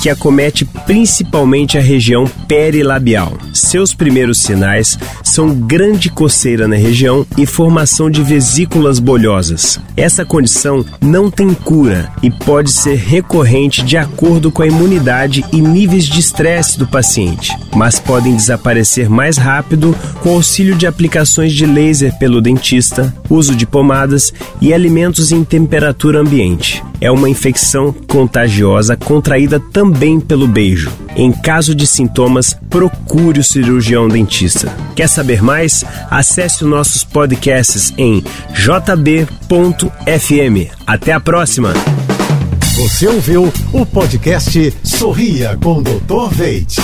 que acomete principalmente a região perilabial. Seus primeiros sinais são grande coceira na região e formação de vesículas bolhosas. Essa condição não tem cura e pode ser recorrente de acordo com a imunidade e níveis de estresse do paciente, mas podem desaparecer mais rápido com auxílio de aplicações de laser pelo dentista, uso de pomadas e alimentos em temperatura ambiente. É uma infecção contagiosa contraída também pelo beijo. Em caso de sintomas, procure o cirurgião dentista. Quer saber mais? Acesse os nossos podcasts em jb.fm. Até a próxima! Você ouviu o podcast Sorria com Dr. Veit.